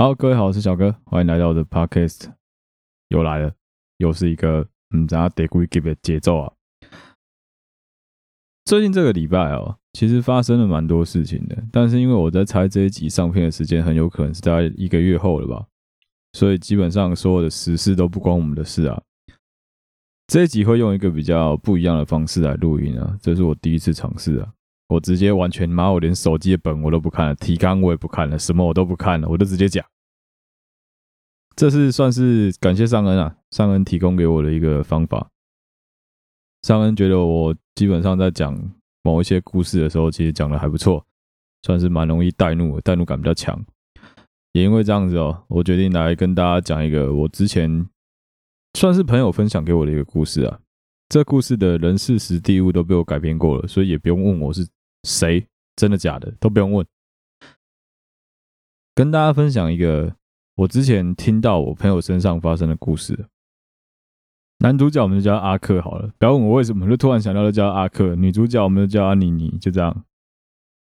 好，各位好，我是小哥，欢迎来到我的 podcast，又来了，又是一个嗯，咱得故意 give 的节奏啊。最近这个礼拜哦，其实发生了蛮多事情的，但是因为我在猜这一集上片的时间很有可能是在一个月后了吧，所以基本上所有的时事都不关我们的事啊。这一集会用一个比较不一样的方式来录音啊，这是我第一次尝试啊。我直接完全妈，我连手机的本我都不看了，提纲我也不看了，什么我都不看了，我就直接讲。这是算是感谢尚恩啊，尚恩提供给我的一个方法。尚恩觉得我基本上在讲某一些故事的时候，其实讲的还不错，算是蛮容易带入，带入感比较强。也因为这样子哦，我决定来跟大家讲一个我之前算是朋友分享给我的一个故事啊。这故事的人事时地物都被我改编过了，所以也不用问我是。谁？真的假的？都不用问。跟大家分享一个我之前听到我朋友身上发生的故事。男主角我们就叫阿克好了，不要问我为什么，就突然想到就叫阿克。女主角我们就叫阿妮妮，就这样。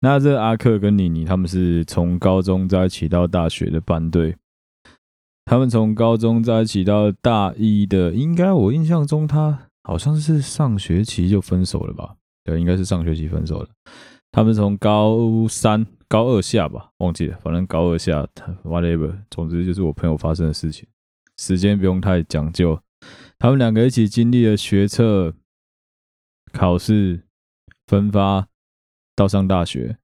那这阿克跟妮妮他们是从高中在一起到大学的班队。他们从高中在一起到大一的，应该我印象中他好像是上学期就分手了吧。对，应该是上学期分手了。他们从高三、高二下吧，忘记了，反正高二下，whatever。总之就是我朋友发生的事情，时间不用太讲究。他们两个一起经历了学测、考试、分发到上大学。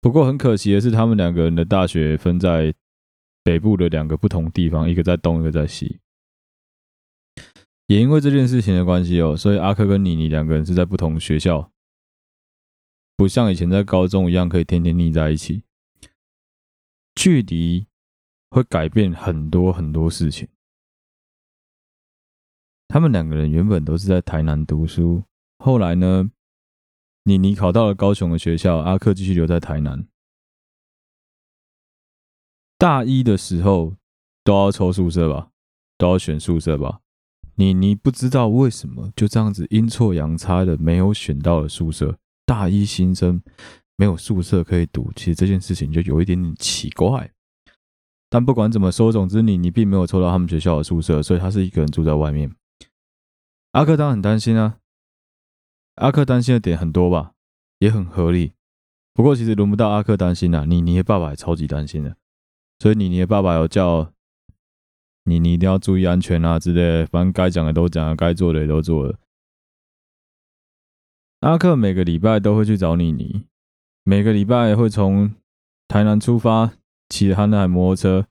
不过很可惜的是，他们两个人的大学分在北部的两个不同地方，一个在东，一个在西。也因为这件事情的关系哦，所以阿克跟妮妮两个人是在不同学校，不像以前在高中一样可以天天腻在一起。距离会改变很多很多事情。他们两个人原本都是在台南读书，后来呢，妮妮考到了高雄的学校，阿克继续留在台南。大一的时候都要抽宿舍吧，都要选宿舍吧。你你不知道为什么就这样子阴错阳差的没有选到了宿舍，大一新生没有宿舍可以读，其实这件事情就有一点点奇怪。但不管怎么说，总之你你并没有抽到他们学校的宿舍，所以他是一个人住在外面。阿克当然很担心啊，阿克担心的点很多吧，也很合理。不过其实轮不到阿克担心啊，你你的爸爸也超级担心的，所以你你的爸爸有叫。你你一定要注意安全啊之类的，反正该讲的都讲了，该做的也都做了。阿克每个礼拜都会去找妮妮，每个礼拜会从台南出发，骑着他那台摩托车，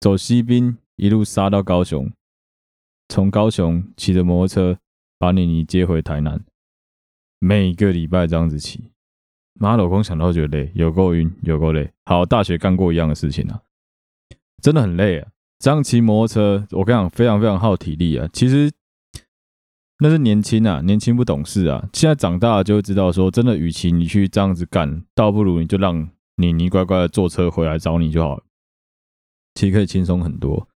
走西滨，一路杀到高雄，从高雄骑着摩托车把妮妮接回台南。每个礼拜这样子骑，妈老公想到觉得累，有够晕，有够累。好，大学干过一样的事情啊。真的很累啊！这样骑摩托车，我跟你讲，非常非常耗体力啊。其实那是年轻啊，年轻不懂事啊。现在长大了就会知道，说真的，与其你去这样子干，倒不如你就让妮妮乖乖的坐车回来找你就好了。其实可以轻松很多。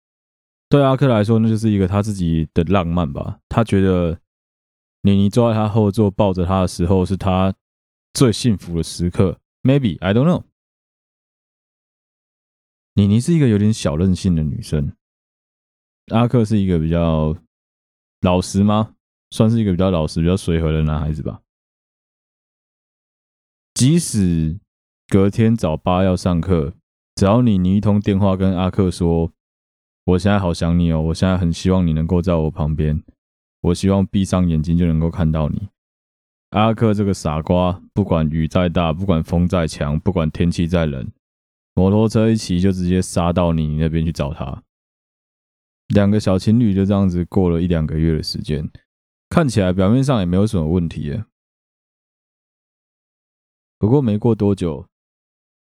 对阿克来说，那就是一个他自己的浪漫吧。他觉得妮妮坐在他后座抱着他的时候，是他最幸福的时刻。Maybe I don't know。妮妮是一个有点小任性的女生，阿克是一个比较老实吗？算是一个比较老实、比较随和的男孩子吧。即使隔天早八要上课，只要妮妮一通电话跟阿克说：“我现在好想你哦，我现在很希望你能够在我旁边，我希望闭上眼睛就能够看到你。”阿克这个傻瓜，不管雨再大，不管风再强，不管天气再冷。摩托车一骑就直接杀到你那边去找他，两个小情侣就这样子过了一两个月的时间，看起来表面上也没有什么问题。不过没过多久，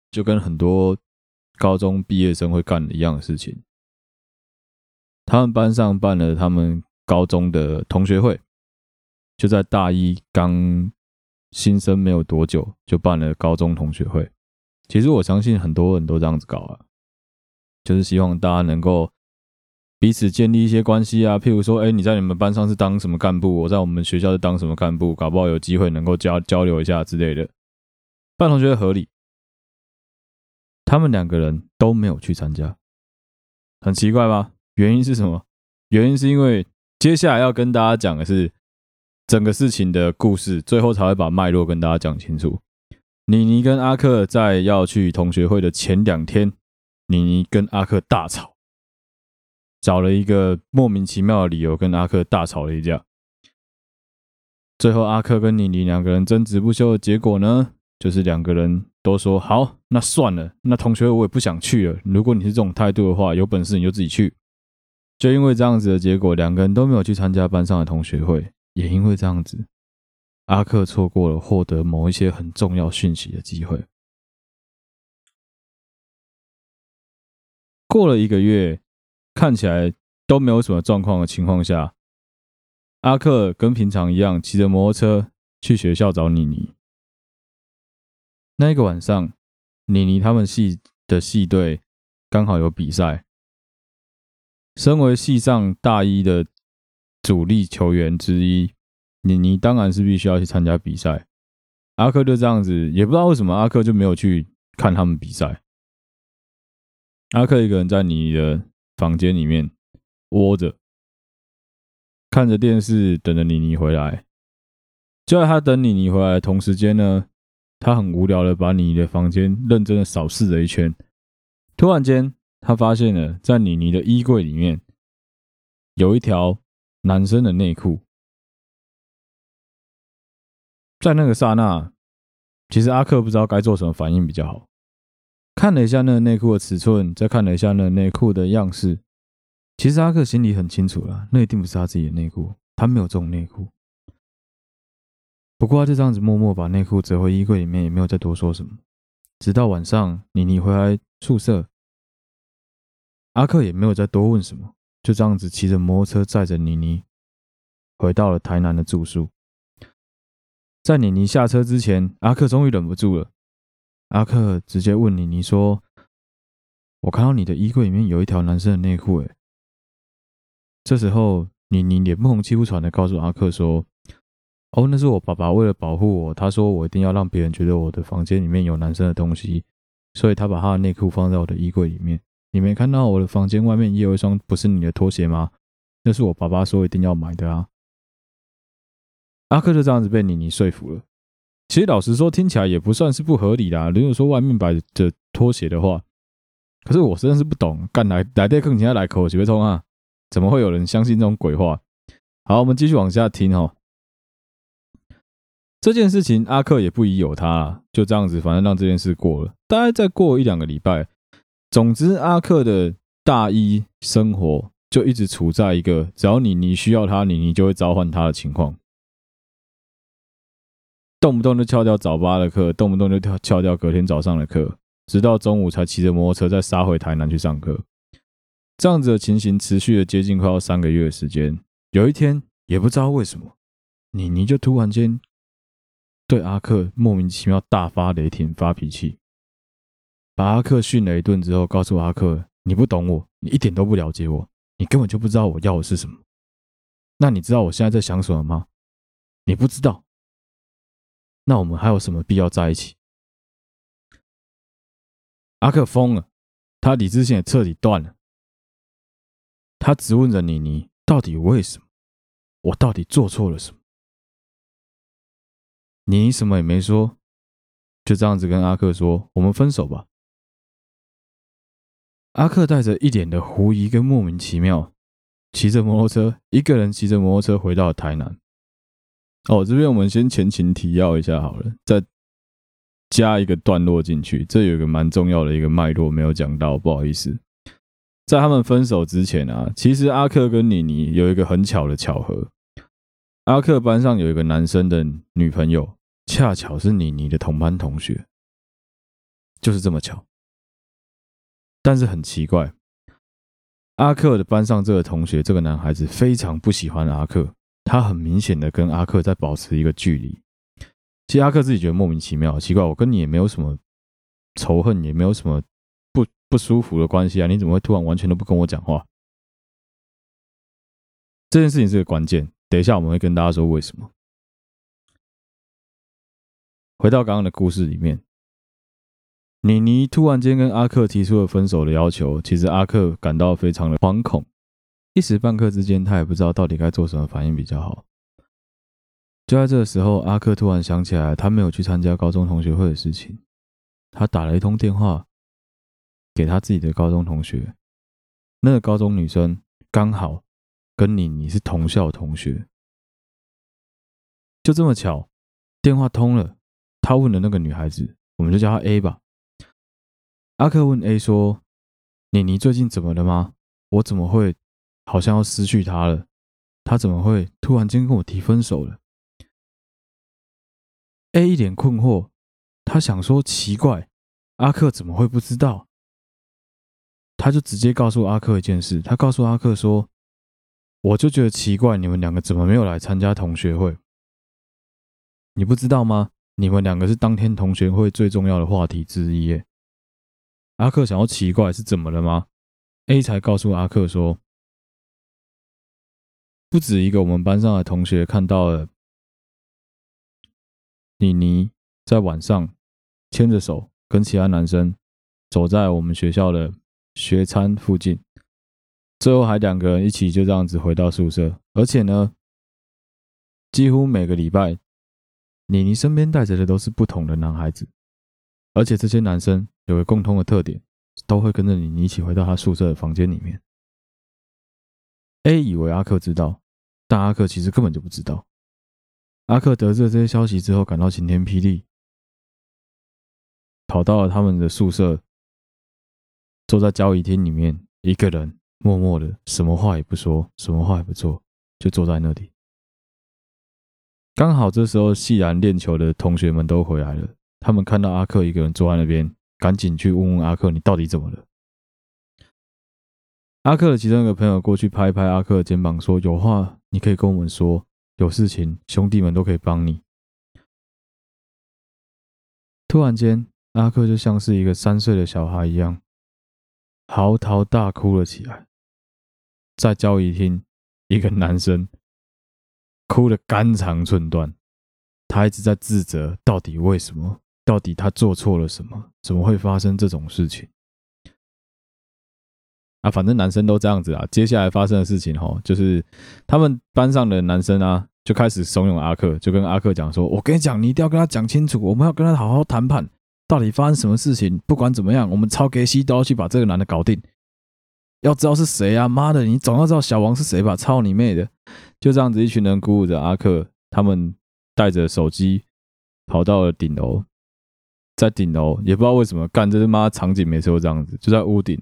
就跟很多高中毕业生会干的一样的事情，他们班上办了他们高中的同学会，就在大一刚新生没有多久，就办了高中同学会。其实我相信很多人都这样子搞啊，就是希望大家能够彼此建立一些关系啊。譬如说，哎，你在你们班上是当什么干部，我在我们学校是当什么干部，搞不好有机会能够交交流一下之类的。范同学合理，他们两个人都没有去参加，很奇怪吧？原因是什么？原因是因为接下来要跟大家讲的是整个事情的故事，最后才会把脉络跟大家讲清楚。妮妮跟阿克在要去同学会的前两天，妮妮跟阿克大吵，找了一个莫名其妙的理由跟阿克大吵了一架。最后，阿克跟妮妮两个人争执不休的结果呢，就是两个人都说好，那算了，那同学会我也不想去了。如果你是这种态度的话，有本事你就自己去。就因为这样子的结果，两个人都没有去参加班上的同学会，也因为这样子。阿克错过了获得某一些很重要讯息的机会。过了一个月，看起来都没有什么状况的情况下，阿克跟平常一样骑着摩托车去学校找妮妮。那一个晚上，妮妮他们系的系队刚好有比赛，身为系上大一的主力球员之一。妮妮当然是必须要去参加比赛，阿克就这样子，也不知道为什么阿克就没有去看他们比赛。阿克一个人在妮妮的房间里面窝着，看着电视，等着妮妮回来。就在他等妮妮回来的同时间呢，他很无聊的把妮妮的房间认真的扫视了一圈。突然间，他发现了在妮妮的衣柜里面有一条男生的内裤。在那个刹那，其实阿克不知道该做什么反应比较好。看了一下那个内裤的尺寸，再看了一下那内裤的样式，其实阿克心里很清楚了，那一定不是他自己的内裤，他没有这种内裤。不过他就这样子默默把内裤折回衣柜里面，也没有再多说什么。直到晚上，妮妮回来宿舍，阿克也没有再多问什么，就这样子骑着摩托车载着妮妮回到了台南的住宿。在妮妮下车之前，阿克终于忍不住了。阿克直接问妮妮说：“我看到你的衣柜里面有一条男生的内裤。”哎，这时候妮妮脸不红气不喘的告诉阿克说：“哦，那是我爸爸为了保护我，他说我一定要让别人觉得我的房间里面有男生的东西，所以他把他的内裤放在我的衣柜里面。你没看到我的房间外面也有一双不是你的拖鞋吗？那是我爸爸说一定要买的啊。”阿克就这样子被妮妮说服了。其实老实说，听起来也不算是不合理啦。如果说外面摆着拖鞋的话，可是我真的是不懂，干来来对更加来口学通啊？怎么会有人相信这种鬼话？好，我们继续往下听哦。这件事情阿克也不疑有他啦，就这样子，反正让这件事过了。大概再过一两个礼拜，总之阿克的大一生活就一直处在一个只要妮妮需要他，妮妮就会召唤他的情况。动不动就翘掉早八的课，动不动就跳翘掉隔天早上的课，直到中午才骑着摩托车再杀回台南去上课。这样子的情形持续了接近快要三个月的时间。有一天，也不知道为什么，妮妮就突然间对阿克莫名其妙大发雷霆、发脾气，把阿克训了一顿之后，告诉阿克：“你不懂我，你一点都不了解我，你根本就不知道我要的是什么。那你知道我现在在想什么吗？你不知道。”那我们还有什么必要在一起？阿克疯了，他理智线也彻底断了。他质问着妮妮：“到底为什么？我到底做错了什么？”妮妮什么也没说，就这样子跟阿克说：“我们分手吧。”阿克带着一脸的狐疑跟莫名其妙，骑着摩托车，一个人骑着摩托车回到了台南。哦，这边我们先前情提要一下好了，再加一个段落进去。这有一个蛮重要的一个脉络没有讲到，不好意思。在他们分手之前啊，其实阿克跟妮妮有一个很巧的巧合。阿克班上有一个男生的女朋友，恰巧是妮妮的同班同学，就是这么巧。但是很奇怪，阿克的班上这个同学，这个男孩子非常不喜欢阿克。他很明显的跟阿克在保持一个距离，其实阿克自己觉得莫名其妙，奇怪，我跟你也没有什么仇恨，也没有什么不不舒服的关系啊，你怎么会突然完全都不跟我讲话？这件事情是个关键，等一下我们会跟大家说为什么。回到刚刚的故事里面，妮妮突然间跟阿克提出了分手的要求，其实阿克感到非常的惶恐，一时半刻之间，他也不知道到底该做什么反应比较好。就在这个时候，阿克突然想起来，他没有去参加高中同学会的事情。他打了一通电话给他自己的高中同学，那个高中女生刚好跟妮妮是同校同学。就这么巧，电话通了，他问了那个女孩子，我们就叫她 A 吧。阿克问 A 说：“妮妮最近怎么了吗？我怎么会好像要失去他了？他怎么会突然间跟我提分手了？” A 一脸困惑，他想说奇怪，阿克怎么会不知道？他就直接告诉阿克一件事，他告诉阿克说：“我就觉得奇怪，你们两个怎么没有来参加同学会？你不知道吗？你们两个是当天同学会最重要的话题之一。”阿克想要奇怪是怎么了吗？A 才告诉阿克说：“不止一个我们班上的同学看到了。”妮妮在晚上牵着手跟其他男生走在我们学校的学餐附近，最后还两个人一起就这样子回到宿舍。而且呢，几乎每个礼拜，妮妮身边带着的都是不同的男孩子，而且这些男生有个共通的特点，都会跟着妮妮一起回到他宿舍的房间里面。A 以为阿克知道，但阿克其实根本就不知道。阿克得知了这些消息之后，感到晴天霹雳，跑到了他们的宿舍，坐在交易厅里面，一个人默默的，什么话也不说，什么话也不做，就坐在那里。刚好这时候，系篮练球的同学们都回来了，他们看到阿克一个人坐在那边，赶紧去问问阿克：“你到底怎么了？”阿克的其中一个朋友过去拍一拍阿克的肩膀，说：“有话你可以跟我们说。”有事情，兄弟们都可以帮你。突然间，阿克就像是一个三岁的小孩一样，嚎啕大哭了起来。在交易厅，一个男生哭得肝肠寸断，他一直在自责：到底为什么？到底他做错了什么？怎么会发生这种事情？啊，反正男生都这样子啊。接下来发生的事情，齁，就是他们班上的男生啊。就开始怂恿阿克，就跟阿克讲说：“我跟你讲，你一定要跟他讲清楚，我们要跟他好好谈判，到底发生什么事情？不管怎么样，我们超给西都要去把这个男的搞定。要知道是谁啊？妈的，你总要知道小王是谁吧？操你妹的！”就这样子，一群人鼓舞着阿克，他们带着手机跑到了顶楼，在顶楼也不知道为什么干这他妈场景，每次都这样子，就在屋顶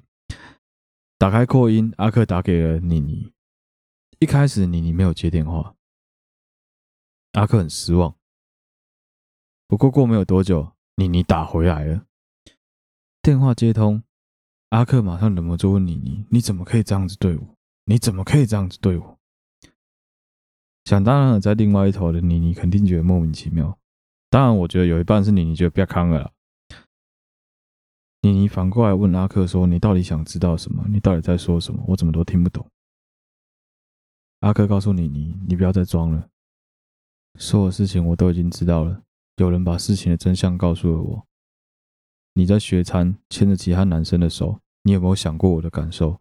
打开扩音，阿克打给了妮妮。一开始妮妮没有接电话。阿克很失望，不过过没有多久，妮妮打回来了。电话接通，阿克马上忍不住问妮妮：“你怎么可以这样子对我？你怎么可以这样子对我？”想当然了，在另外一头的妮妮肯定觉得莫名其妙。当然，我觉得有一半是妮妮觉得不要康了。妮妮反过来问阿克说：“你到底想知道什么？你到底在说什么？我怎么都听不懂。”阿克告诉妮妮：“你不要再装了。”所有事情我都已经知道了，有人把事情的真相告诉了我。你在学餐牵着其他男生的手，你有没有想过我的感受？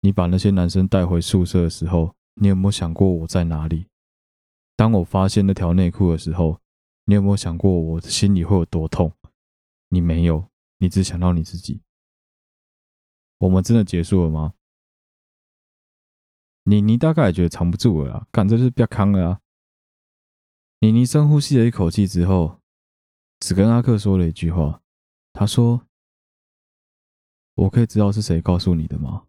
你把那些男生带回宿舍的时候，你有没有想过我在哪里？当我发现那条内裤的时候，你有没有想过我心里会有多痛？你没有，你只想到你自己。我们真的结束了吗？你你大概也觉得藏不住了啊，干这是别康了啊！妮妮深呼吸了一口气之后，只跟阿克说了一句话。他说：“我可以知道是谁告诉你的吗？”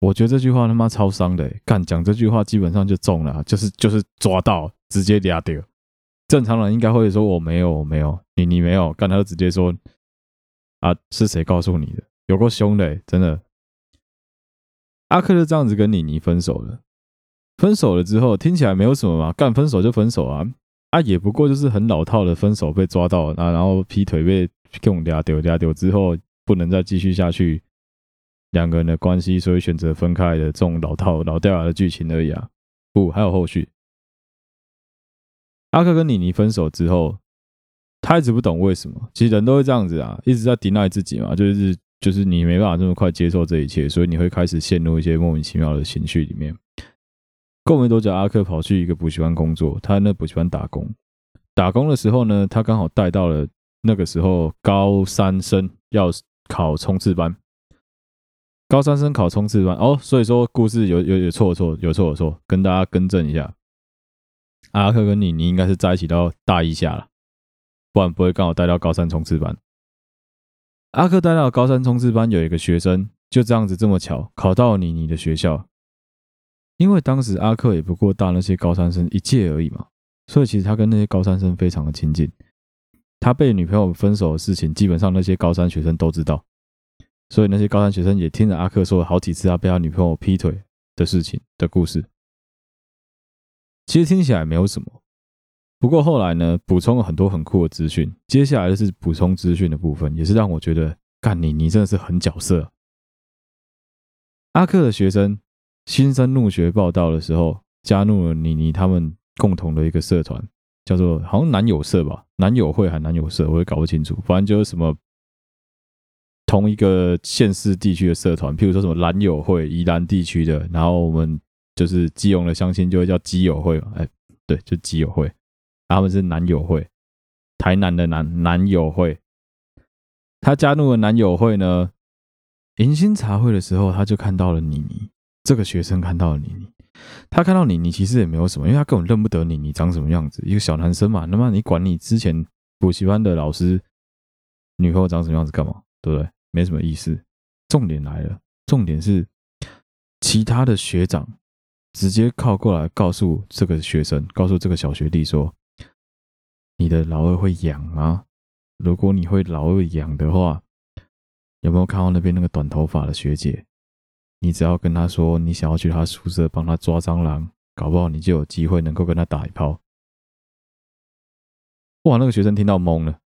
我觉得这句话他妈超伤的，干讲这句话基本上就中了，就是就是抓到，直接压掉。正常人应该会说我没有，我没有，你你没有，干他就直接说啊，是谁告诉你的？有够凶的，真的。阿克就这样子跟妮妮分手了。分手了之后，听起来没有什么嘛，干分手就分手啊，啊也不过就是很老套的分手被抓到啊，然后劈腿被用俩丢俩丢之后，不能再继续下去，两个人的关系，所以选择分开的这种老套老掉牙的剧情而已啊，不还有后续。阿克跟妮妮分手之后，他一直不懂为什么。其实人都会这样子啊，一直在 deny 自己嘛，就是就是你没办法这么快接受这一切，所以你会开始陷入一些莫名其妙的情绪里面。过没多久，阿克跑去一个补习班工作，他在那补习班打工。打工的时候呢，他刚好带到了那个时候高三生要考冲刺班。高三生考冲刺班哦，所以说故事有有有错错有错有错，跟大家更正一下。阿克跟妮妮应该是在一起到大一下了，不然不会刚好带到高三冲刺班。阿克带到高三冲刺班有一个学生，就这样子这么巧考到妮妮的学校。因为当时阿克也不过大那些高三生一届而已嘛，所以其实他跟那些高三生非常的亲近。他被女朋友分手的事情，基本上那些高三学生都知道。所以那些高三学生也听着阿克说了好几次他被他女朋友劈腿的事情的故事。其实听起来没有什么，不过后来呢，补充了很多很酷的资讯。接下来就是补充资讯的部分，也是让我觉得，干你你真的是很角色。阿克的学生新生入学报到的时候，加入了妮妮他们共同的一个社团，叫做好像男友社吧，男友会还男友社，我也搞不清楚，反正就是什么。同一个县市地区的社团，譬如说什么兰友会，宜兰地区的，然后我们就是基隆的乡亲就会叫基友会嘛，哎，对，就基友会，他们是男友会，台南的男男友会，他加入了男友会呢，迎新茶会的时候，他就看到了妮妮，这个学生看到了妮妮，他看到妮妮其实也没有什么，因为他根本认不得妮妮长什么样子，一个小男生嘛，那么你管你之前补习班的老师女朋友长什么样子干嘛，对不对？没什么意思，重点来了，重点是其他的学长直接靠过来告诉这个学生，告诉这个小学弟说：“你的老二会痒吗？如果你会老二痒的话，有没有看到那边那个短头发的学姐？你只要跟他说你想要去他宿舍帮他抓蟑螂，搞不好你就有机会能够跟他打一炮。”哇，那个学生听到懵了。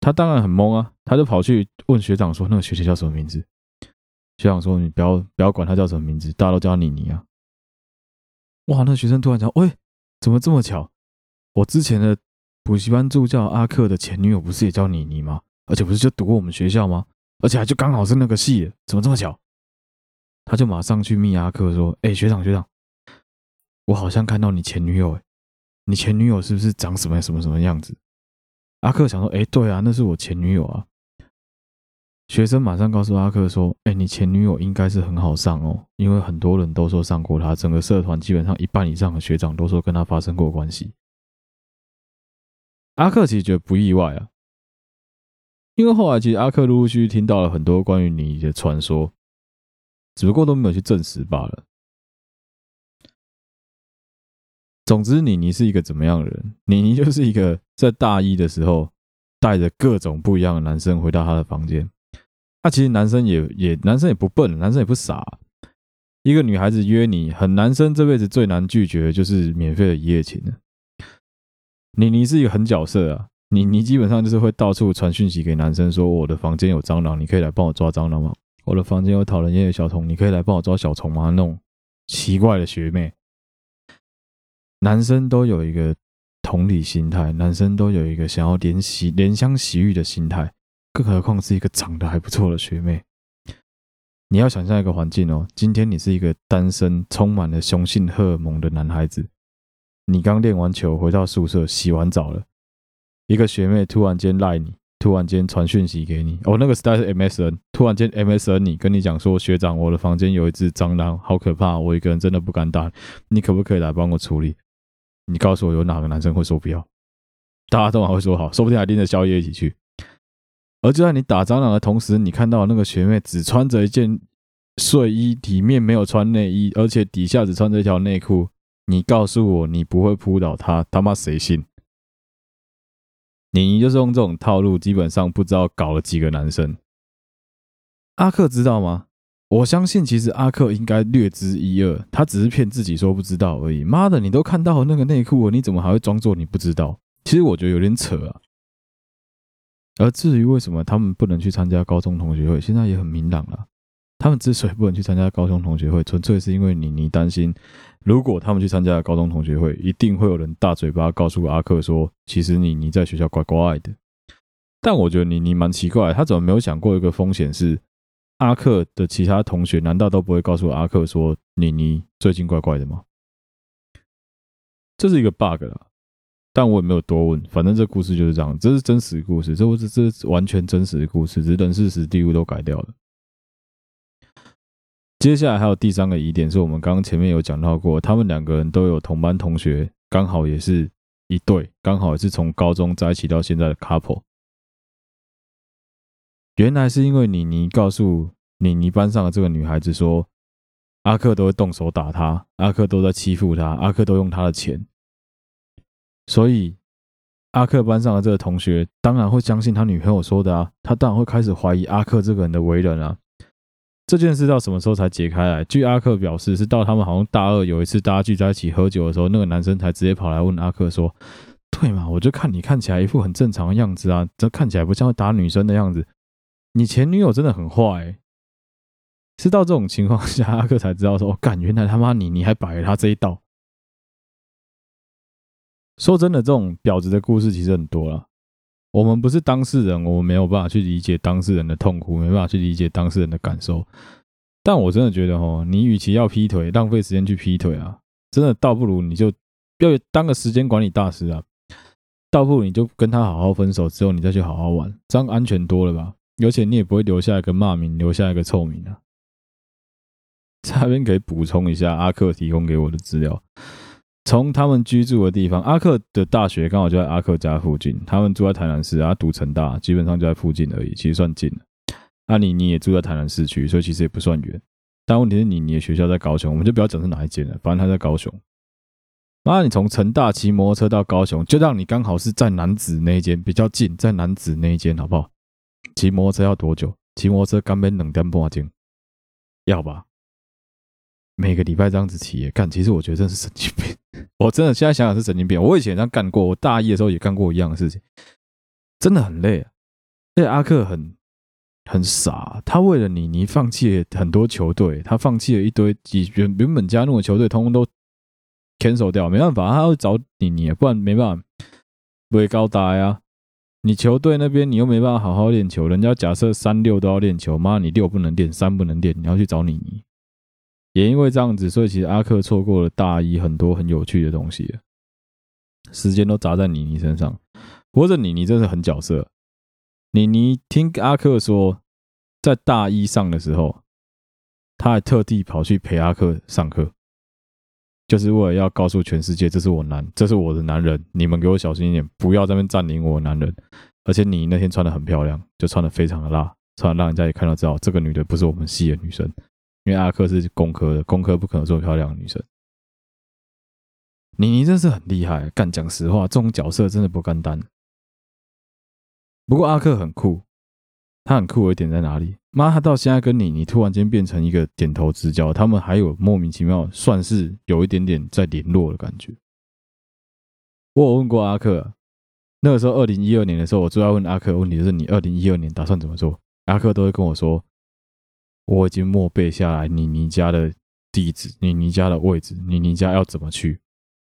他当然很懵啊，他就跑去问学长说：“那个学姐叫什么名字？”学长说：“你不要不要管她叫什么名字，大家都叫她妮妮啊。”哇，那学生突然讲：“喂，怎么这么巧？我之前的补习班助教阿克的前女友不是也叫妮妮吗？而且不是就读过我们学校吗？而且还就刚好是那个系，怎么这么巧？”他就马上去密阿克说：“哎，学长学长，我好像看到你前女友，哎，你前女友是不是长什么什么什么样子？”阿克想说：“哎，对啊，那是我前女友啊。”学生马上告诉阿克说：“哎，你前女友应该是很好上哦，因为很多人都说上过她，整个社团基本上一半以上的学长都说跟她发生过关系。”阿克其实觉得不意外啊，因为后来其实阿克陆陆续续听到了很多关于你的传说，只不过都没有去证实罢了。总之，妮妮是一个怎么样的人？妮妮就是一个在大一的时候带着各种不一样的男生回到他的房间。那其实男生也也男生也不笨，男生也不傻。一个女孩子约你，很男生这辈子最难拒绝的就是免费的一夜情了。你你是一个狠角色啊，你你基本上就是会到处传讯息给男生说：“我的房间有蟑螂，你可以来帮我抓蟑螂吗？”“我的房间有讨人厌的小虫，你可以来帮我抓小虫吗？”那种奇怪的学妹。男生都有一个同理心态，男生都有一个想要怜惜、怜香惜玉的心态，更何况是一个长得还不错的学妹。你要想象一个环境哦，今天你是一个单身、充满了雄性荷尔蒙的男孩子，你刚练完球回到宿舍，洗完澡了，一个学妹突然间赖你，突然间传讯息给你，哦，那个时代是 MSN，突然间 MSN 你跟你讲说，学长，我的房间有一只蟑螂，好可怕，我一个人真的不敢打，你可不可以来帮我处理？你告诉我有哪个男生会说不要？大家都还会说好，说不定还拎着宵夜一起去。而就在你打蟑螂的同时，你看到那个学妹只穿着一件睡衣，里面没有穿内衣，而且底下只穿着一条内裤。你告诉我你不会扑倒她，他妈谁信？你就是用这种套路，基本上不知道搞了几个男生。阿克知道吗？我相信，其实阿克应该略知一二，他只是骗自己说不知道而已。妈的，你都看到那个内裤，你怎么还会装作你不知道？其实我觉得有点扯啊。而至于为什么他们不能去参加高中同学会，现在也很明朗了。他们之所以不能去参加高中同学会，纯粹是因为妮妮担心，如果他们去参加高中同学会，一定会有人大嘴巴告诉阿克说，其实妮妮在学校乖乖的。但我觉得妮妮蛮奇怪，他怎么没有想过一个风险是，阿克的其他同学难道都不会告诉阿克说妮妮最近怪怪的吗？这是一个 bug 啦，但我也没有多问，反正这故事就是这样，这是真实故事，这不是这是完全真实的故事，只是人事实地物都改掉了。接下来还有第三个疑点，是我们刚刚前面有讲到过，他们两个人都有同班同学，刚好也是一对，刚好也是从高中在一起到现在的 couple。原来是因为妮妮告诉妮妮班上的这个女孩子说，阿克都会动手打她，阿克都在欺负她，阿克都用她的钱，所以阿克班上的这个同学当然会相信他女朋友说的啊，他当然会开始怀疑阿克这个人的为人啊。这件事到什么时候才解开来？据阿克表示，是到他们好像大二有一次大家聚在一起喝酒的时候，那个男生才直接跑来问阿克说：“对嘛？我就看你看起来一副很正常的样子啊，这看起来不像会打女生的样子。”你前女友真的很坏，是到这种情况下，阿克才知道说：“哦，干，原来他妈你你还摆了他这一道。”说真的，这种婊子的故事其实很多了。我们不是当事人，我们没有办法去理解当事人的痛苦，没办法去理解当事人的感受。但我真的觉得，哦，你与其要劈腿，浪费时间去劈腿啊，真的倒不如你就要当个时间管理大师啊，倒不如你就跟他好好分手之后，你再去好好玩，这样安全多了吧？而且你也不会留下一个骂名，留下一个臭名啊。这边可以补充一下阿克提供给我的资料，从他们居住的地方，阿克的大学刚好就在阿克家附近。他们住在台南市，啊，读成大，基本上就在附近而已，其实算近了。阿你你也住在台南市区，所以其实也不算远。但问题是，你你的学校在高雄，我们就不要讲是哪一间了，反正他在高雄。那你从成大骑摩托车到高雄，就让你刚好是在楠梓那一间比较近，在楠梓那一间，好不好？骑摩托车要多久？骑摩托车刚边两点半钟，要吧？每个礼拜这样子骑，干，其实我觉得真是神经病。我真的现在想想是神经病。我以前这样干过，我大一的时候也干过一样的事情，真的很累啊。而且阿克很很傻，他为了妮妮放弃了很多球队，他放弃了一堆几原原本加入的球队，通通都 cancel 掉。没办法，他要找妮妮，不然没办法，不会高达呀。你球队那边你又没办法好好练球，人家假设三六都要练球，妈，你六不能练，三不能练，你要去找妮妮。也因为这样子，所以其实阿克错过了大一很多很有趣的东西，时间都砸在妮妮身上。不过这妮妮真是很角色，妮妮听阿克说，在大一上的时候，他还特地跑去陪阿克上课。就是为了要告诉全世界，这是我男，这是我的男人，你们给我小心一点，不要在那边占领我的男人。而且你那天穿的很漂亮，就穿的非常的辣，穿的让人家也看到知道这个女的不是我们系的女生，因为阿克是工科的，工科不可能做漂亮的女生。你你真是很厉害，干，讲实话，这种角色真的不简单。不过阿克很酷。他很酷的一点在哪里？妈，他到现在跟你，你突然间变成一个点头之交，他们还有莫名其妙，算是有一点点在联络的感觉。我有问过阿克，那个时候二零一二年的时候，我最爱问阿克问题就是你二零一二年打算怎么做？阿克都会跟我说，我已经默背下来你你家的地址，你你家的位置，你你家要怎么去？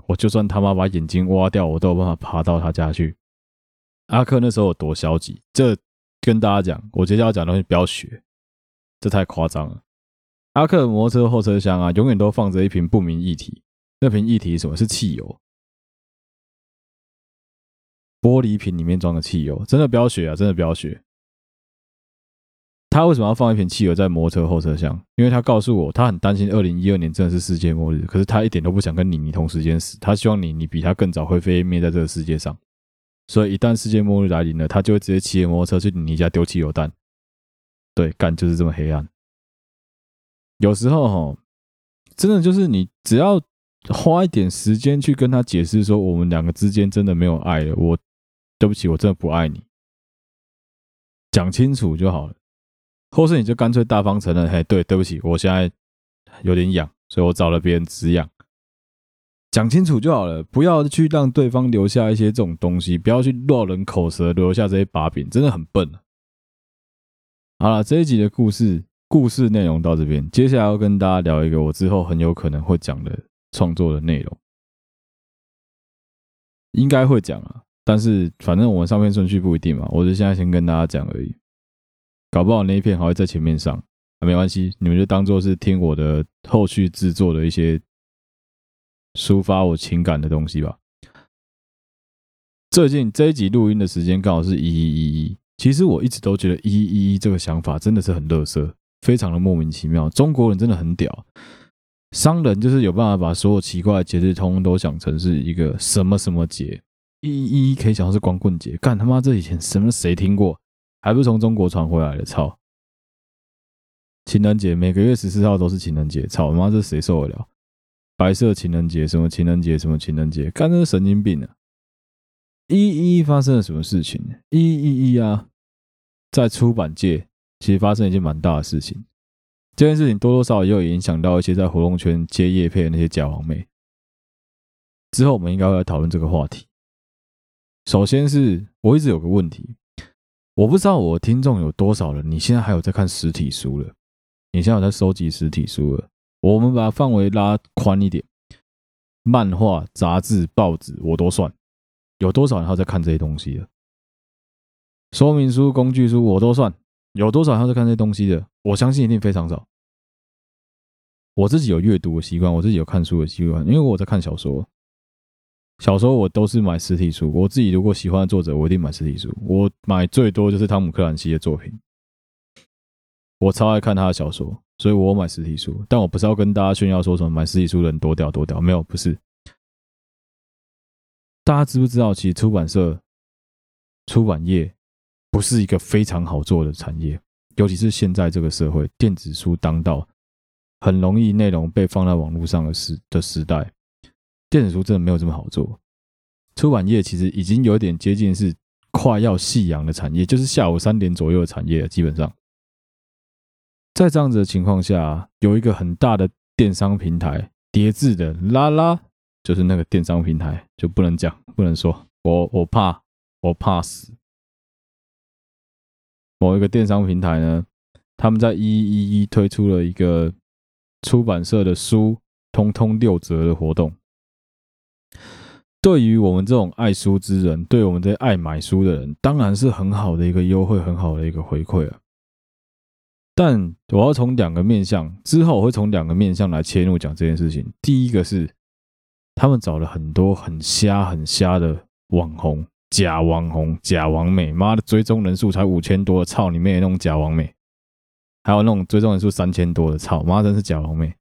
我就算他妈把眼睛挖掉，我都有办法爬到他家去。阿克那时候有多消极？这。跟大家讲，我接下来要讲的东西不要学，这太夸张了。阿克的摩托车后车厢啊，永远都放着一瓶不明液体。那瓶液体什么？是汽油，玻璃瓶里面装的汽油。真的不要学啊！真的不要学。他为什么要放一瓶汽油在摩托车后车厢？因为他告诉我，他很担心二零一二年真的是世界末日。可是他一点都不想跟你你同时间死，他希望你你比他更早灰飞烟灭在这个世界上。所以一旦世界末日来临了，他就会直接骑着摩托车去你家丢汽油弹。对，干就是这么黑暗。有时候哈，真的就是你只要花一点时间去跟他解释说，我们两个之间真的没有爱了。我对不起，我真的不爱你，讲清楚就好了。或是你就干脆大方承认，嘿，对，对不起，我现在有点痒，所以我找了别人止痒。讲清楚就好了，不要去让对方留下一些这种东西，不要去落人口舌，留下这些把柄，真的很笨啊。好了，这一集的故事故事内容到这边，接下来要跟大家聊一个我之后很有可能会讲的创作的内容，应该会讲啊，但是反正我们上片顺序不一定嘛，我就现在先跟大家讲而已，搞不好那一片还会在前面上，啊，没关系，你们就当做是听我的后续制作的一些抒发我情感的东西吧。最近这一集录音的时间刚好是一一一一，其实我一直都觉得一一一这个想法真的是很乐色，非常的莫名其妙。中国人真的很屌，商人就是有办法把所有奇怪的节日通通都想成是一个什么什么节，一一一可以想到是光棍节，干他妈这以前什么谁听过？还不是从中国传回来的？操！情人节每个月十四号都是情人节，操他妈这谁受得了？白色情人节什么情人节什么情人节，干这是神经病啊！一一发生了什么事情？一一一啊，在出版界其实发生一件蛮大的事情。这件事情多多少少也有影响到一些在活动圈接业配的那些假网美。之后我们应该会来讨论这个话题。首先是我一直有个问题，我不知道我听众有多少人，你现在还有在看实体书了？你现在有在收集实体书了？我们把范围拉宽一点，漫画、杂志、报纸我都算。有多少人还在看这些东西的？说明书、工具书我都算。有多少人在看这些东西的？我相信一定非常少。我自己有阅读的习惯，我自己有看书的习惯，因为我在看小说。小说我都是买实体书。我自己如果喜欢作者，我一定买实体书。我买最多就是汤姆克兰西的作品，我超爱看他的小说，所以我买实体书。但我不是要跟大家炫耀说什么买实体书的人多屌多屌，没有，不是。大家知不知道，其实出版社、出版业不是一个非常好做的产业，尤其是现在这个社会，电子书当道，很容易内容被放在网络上的时的时代，电子书真的没有这么好做。出版业其实已经有点接近是快要夕阳的产业，就是下午三点左右的产业。基本上，在这样子的情况下，有一个很大的电商平台，叠字的拉拉。就是那个电商平台就不能讲，不能说，我我怕，我怕死。某一个电商平台呢，他们在一一一推出了一个出版社的书通通六折的活动。对于我们这种爱书之人，对我们这些爱买书的人，当然是很好的一个优惠，很好的一个回馈啊。但我要从两个面向，之后我会从两个面向来切入讲这件事情。第一个是。他们找了很多很瞎、很瞎的网红、假网红、假网美，妈的，追踪人数才五千多的，操你妹！那种假网美，还有那种追踪人数三千多的，操妈，真是假网美。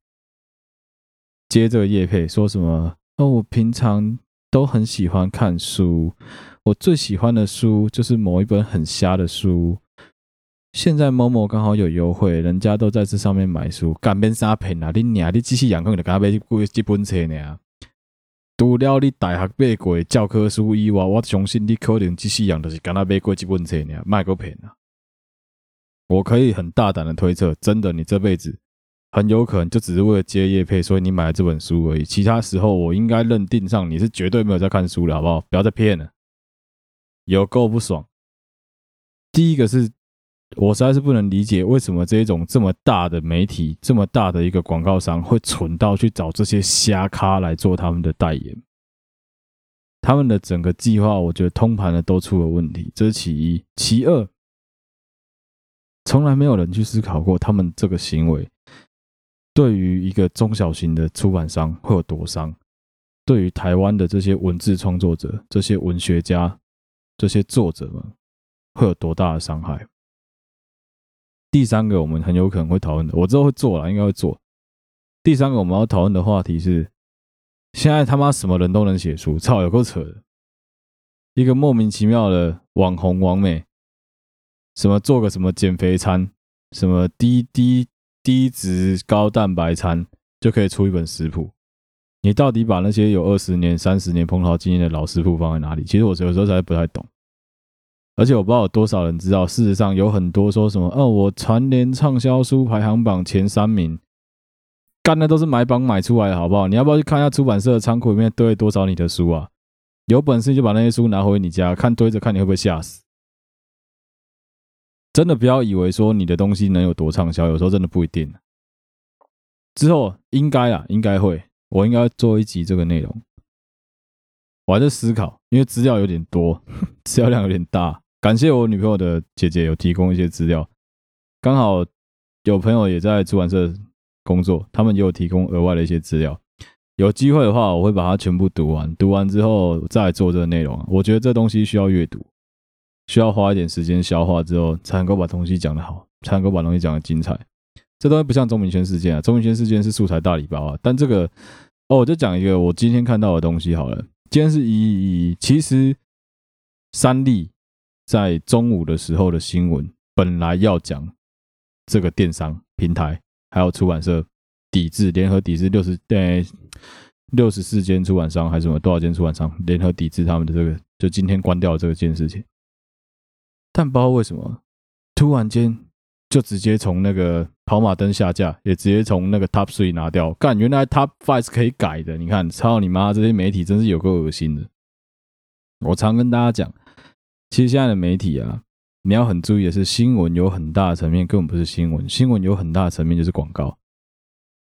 接着业配说什么？哦，我平常都很喜欢看书，我最喜欢的书就是某一本很瞎的书。现在某某刚好有优惠，人家都在这上面买书，干边啥骗啊？你娘，你继续养空的，刚买几几本册呢？除了你大学买过教科书以外，我相信你可能只是样，就是刚才买过几本册呢，卖个骗啊！我可以很大胆的推测，真的，你这辈子很有可能就只是为了接业配，所以你买了这本书而已。其他时候，我应该认定上你是绝对没有在看书了，好不好？不要再骗了，有够不爽。第一个是。我实在是不能理解，为什么这种这么大的媒体，这么大的一个广告商，会蠢到去找这些瞎咖来做他们的代言。他们的整个计划，我觉得通盘的都出了问题，这是其一。其二，从来没有人去思考过他们这个行为对于一个中小型的出版商会有多伤，对于台湾的这些文字创作者、这些文学家、这些作者们会有多大的伤害。第三个我们很有可能会讨论的，我之后会做了，应该会做。第三个我们要讨论的话题是：现在他妈什么人都能写书，操，有够扯的！一个莫名其妙的网红网美，什么做个什么减肥餐，什么低低低脂高蛋白餐，就可以出一本食谱。你到底把那些有二十年、三十年烹调经验的老师傅放在哪里？其实我有时候才不太懂。而且我不知道有多少人知道，事实上有很多说什么，哦，我蝉联畅销书排行榜前三名，干的都是买榜买出来的，好不好？你要不要去看一下出版社的仓库里面堆了多少你的书啊？有本事就把那些书拿回你家看，堆着看你会不会吓死？真的不要以为说你的东西能有多畅销，有时候真的不一定。之后应该啊，应该会，我应该做一集这个内容。我还在思考，因为资料有点多，资料量有点大。感谢我女朋友的姐姐有提供一些资料，刚好有朋友也在出版社工作，他们也有提供额外的一些资料。有机会的话，我会把它全部读完，读完之后再来做这个内容。我觉得这东西需要阅读，需要花一点时间消化之后，才能够把东西讲得好，才能够把东西讲得精彩。这东西不像钟明轩事件啊，钟明轩事件是素材大礼包啊，但这个哦，我就讲一个我今天看到的东西好了。今天是一一一，其实三立在中午的时候的新闻本来要讲这个电商平台还有出版社抵制，联合抵制六十对六十四间出版商还是什么多少间出版商联合抵制他们的这个，就今天关掉这个件事情，但不知道为什么突然间就直接从那个跑马灯下架，也直接从那个 Top Three 拿掉。干，原来 Top Five 是可以改的。你看，操你妈！这些媒体真是有够恶心的。我常跟大家讲，其实现在的媒体啊，你要很注意的是，新闻有很大的层面根本不是新闻，新闻有很大的层面就是广告。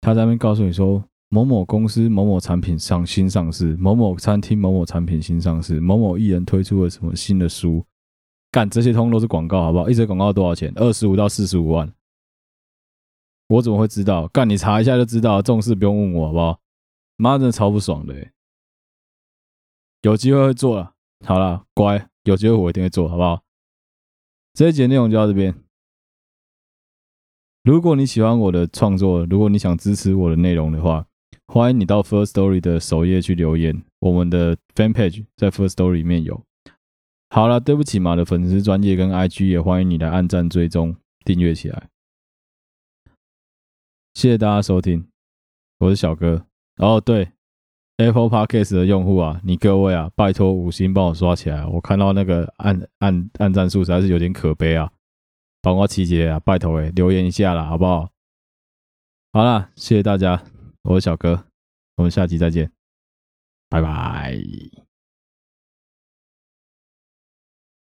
他在那边告诉你说，某某公司某某产品上新上市，某某餐厅某某产品新上市，某某艺人推出了什么新的书，干这些通都是广告，好不好？一则广告多少钱？二十五到四十五万。我怎么会知道？干，你查一下就知道，这种事不用问我，好不好？妈，真的超不爽的。有机会会做了，好了，乖，有机会我一定会做，好不好？这一节内容就到这边。如果你喜欢我的创作，如果你想支持我的内容的话，欢迎你到 First Story 的首页去留言。我们的 Fan Page 在 First Story 里面有。好了，对不起嘛的粉丝专页跟 IG 也欢迎你来按赞、追踪、订阅起来。谢谢大家收听，我是小哥。哦，对，Apple Podcast 的用户啊，你各位啊，拜托五星帮我刷起来。我看到那个按按按赞数实在是有点可悲啊，帮我集结啊，拜托诶，留言一下啦，好不好？好啦，谢谢大家，我是小哥，我们下期再见，拜拜。